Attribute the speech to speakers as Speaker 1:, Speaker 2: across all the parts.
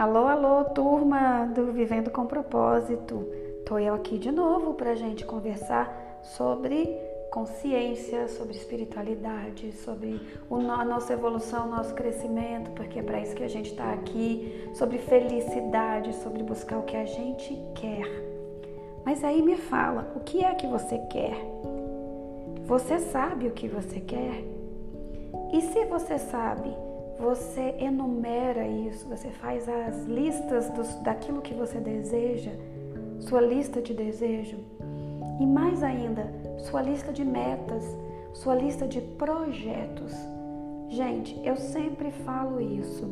Speaker 1: Alô, alô, turma do Vivendo com Propósito. Tô eu aqui de novo para gente conversar sobre consciência, sobre espiritualidade, sobre a nossa evolução, nosso crescimento, porque é para isso que a gente está aqui, sobre felicidade, sobre buscar o que a gente quer. Mas aí me fala, o que é que você quer? Você sabe o que você quer? E se você sabe, você enumera isso, você faz as listas dos, daquilo que você deseja, sua lista de desejo, e mais ainda, sua lista de metas, sua lista de projetos. Gente, eu sempre falo isso.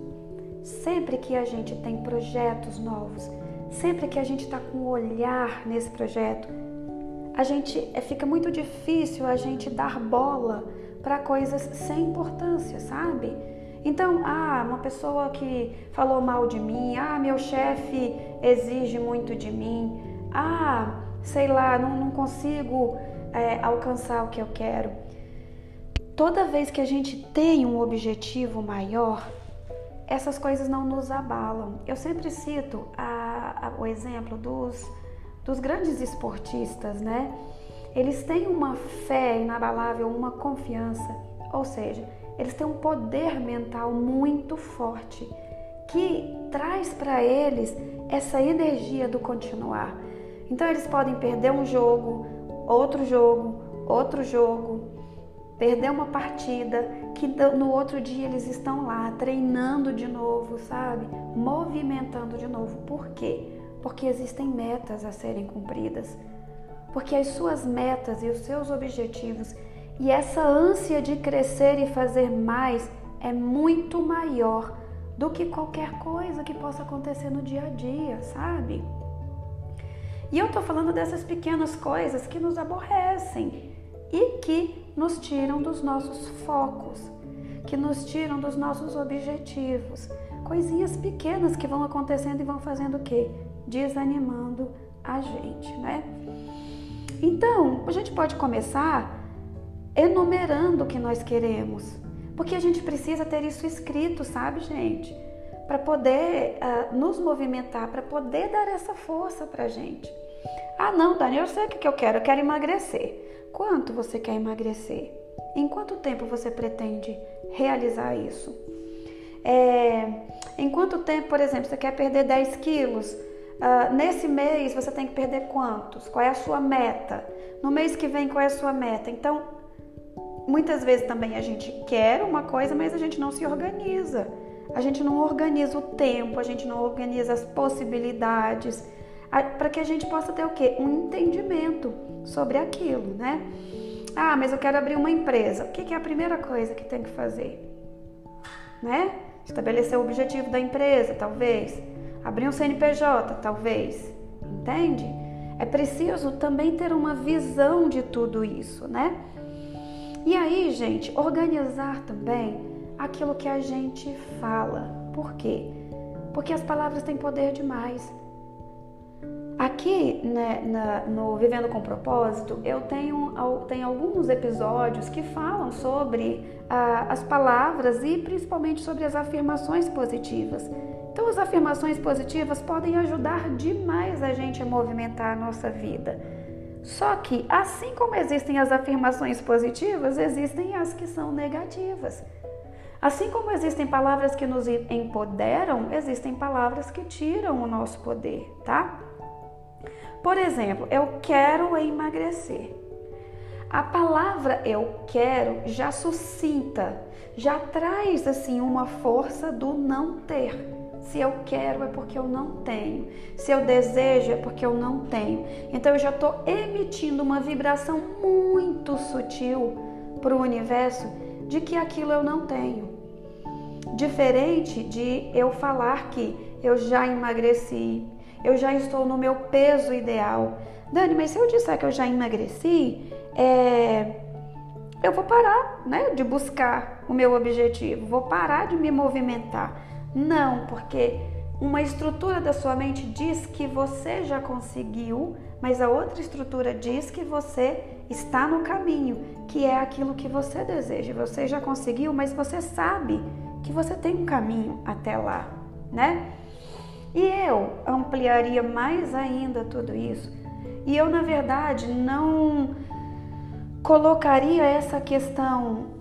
Speaker 1: Sempre que a gente tem projetos novos, sempre que a gente está com um olhar nesse projeto, a gente é, fica muito difícil a gente dar bola para coisas sem importância, sabe? Então, ah, uma pessoa que falou mal de mim, ah, meu chefe exige muito de mim, ah, sei lá, não, não consigo é, alcançar o que eu quero. Toda vez que a gente tem um objetivo maior, essas coisas não nos abalam. Eu sempre cito a, a, o exemplo dos, dos grandes esportistas, né? Eles têm uma fé inabalável, uma confiança, ou seja, eles têm um poder mental muito forte que traz para eles essa energia do continuar. Então eles podem perder um jogo, outro jogo, outro jogo, perder uma partida, que no outro dia eles estão lá treinando de novo, sabe? Movimentando de novo. Por quê? Porque existem metas a serem cumpridas. Porque as suas metas e os seus objetivos e essa ânsia de crescer e fazer mais é muito maior do que qualquer coisa que possa acontecer no dia a dia, sabe? E eu tô falando dessas pequenas coisas que nos aborrecem e que nos tiram dos nossos focos, que nos tiram dos nossos objetivos. Coisinhas pequenas que vão acontecendo e vão fazendo o quê? Desanimando a gente, né? Então, a gente pode começar enumerando o que nós queremos. Porque a gente precisa ter isso escrito, sabe, gente? Para poder uh, nos movimentar, para poder dar essa força para a gente. Ah, não, Dani, eu sei o que eu quero, eu quero emagrecer. Quanto você quer emagrecer? Em quanto tempo você pretende realizar isso? É, em quanto tempo, por exemplo, você quer perder 10 quilos? Uh, nesse mês você tem que perder quantos? Qual é a sua meta? No mês que vem, qual é a sua meta? Então, Muitas vezes também a gente quer uma coisa, mas a gente não se organiza. A gente não organiza o tempo, a gente não organiza as possibilidades, para que a gente possa ter o quê? Um entendimento sobre aquilo, né? Ah, mas eu quero abrir uma empresa. O que é a primeira coisa que tem que fazer? Né? Estabelecer o objetivo da empresa, talvez. Abrir um CNPJ, talvez. Entende? É preciso também ter uma visão de tudo isso, né? E aí, gente, organizar também aquilo que a gente fala. Por quê? Porque as palavras têm poder demais. Aqui né, na, no Vivendo com Propósito, eu tenho, tenho alguns episódios que falam sobre ah, as palavras e principalmente sobre as afirmações positivas. Então, as afirmações positivas podem ajudar demais a gente a movimentar a nossa vida. Só que, assim como existem as afirmações positivas, existem as que são negativas. Assim como existem palavras que nos empoderam, existem palavras que tiram o nosso poder, tá? Por exemplo, eu quero emagrecer. A palavra eu quero já suscita, já traz assim uma força do não ter. Se eu quero é porque eu não tenho. Se eu desejo é porque eu não tenho. Então eu já estou emitindo uma vibração muito sutil para o universo de que aquilo eu não tenho. Diferente de eu falar que eu já emagreci, eu já estou no meu peso ideal. Dani, mas se eu disser que eu já emagreci, é, eu vou parar né, de buscar o meu objetivo, vou parar de me movimentar. Não, porque uma estrutura da sua mente diz que você já conseguiu, mas a outra estrutura diz que você está no caminho, que é aquilo que você deseja. Você já conseguiu, mas você sabe que você tem um caminho até lá, né? E eu ampliaria mais ainda tudo isso. E eu, na verdade, não colocaria essa questão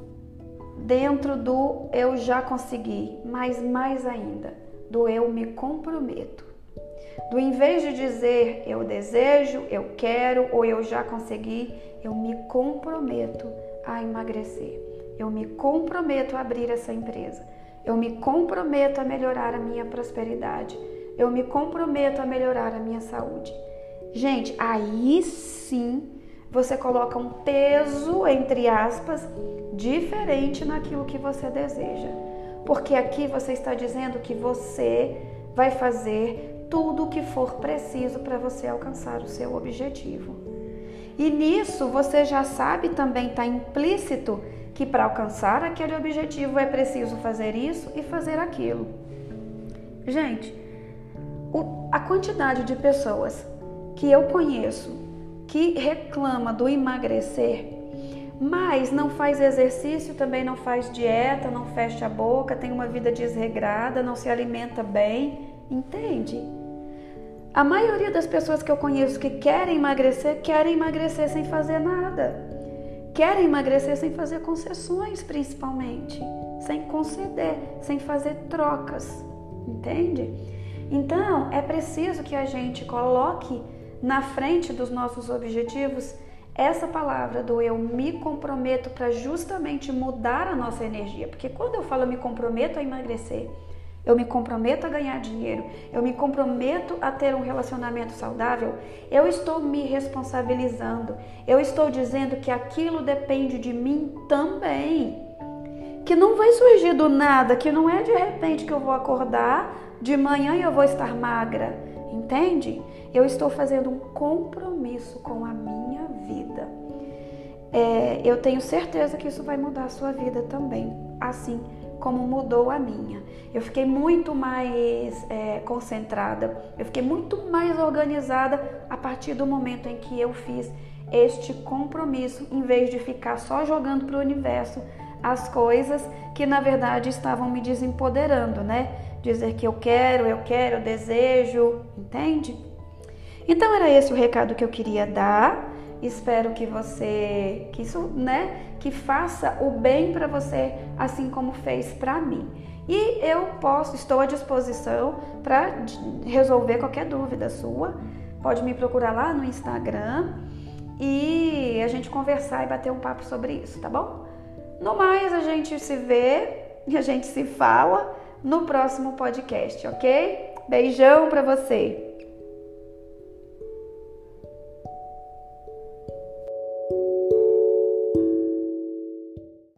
Speaker 1: dentro do eu já consegui, mas mais ainda, do eu me comprometo. Do em vez de dizer eu desejo, eu quero ou eu já consegui, eu me comprometo a emagrecer. Eu me comprometo a abrir essa empresa. Eu me comprometo a melhorar a minha prosperidade. Eu me comprometo a melhorar a minha saúde. Gente, aí sim você coloca um peso, entre aspas, diferente naquilo que você deseja. Porque aqui você está dizendo que você vai fazer tudo o que for preciso para você alcançar o seu objetivo. E nisso você já sabe também, está implícito, que para alcançar aquele objetivo é preciso fazer isso e fazer aquilo. Gente, a quantidade de pessoas que eu conheço que reclama do emagrecer, mas não faz exercício, também não faz dieta, não fecha a boca, tem uma vida desregrada, não se alimenta bem, entende? A maioria das pessoas que eu conheço que querem emagrecer, querem emagrecer sem fazer nada. Querem emagrecer sem fazer concessões, principalmente, sem conceder, sem fazer trocas, entende? Então, é preciso que a gente coloque na frente dos nossos objetivos essa palavra do eu me comprometo para justamente mudar a nossa energia. Porque quando eu falo eu me comprometo a emagrecer, eu me comprometo a ganhar dinheiro, eu me comprometo a ter um relacionamento saudável, eu estou me responsabilizando, eu estou dizendo que aquilo depende de mim também. Que não vai surgir do nada, que não é de repente que eu vou acordar de manhã e eu vou estar magra, entende? Eu estou fazendo um compromisso com a minha vida. É, eu tenho certeza que isso vai mudar a sua vida também, assim como mudou a minha. Eu fiquei muito mais é, concentrada, eu fiquei muito mais organizada a partir do momento em que eu fiz este compromisso, em vez de ficar só jogando para o universo as coisas que na verdade estavam me desempoderando, né? Dizer que eu quero, eu quero, eu desejo, entende? Então era esse o recado que eu queria dar. Espero que você, que isso, né, que faça o bem para você, assim como fez para mim. E eu posso, estou à disposição para resolver qualquer dúvida sua. Pode me procurar lá no Instagram e a gente conversar e bater um papo sobre isso, tá bom? No mais, a gente se vê e a gente se fala no próximo podcast, ok? Beijão para você!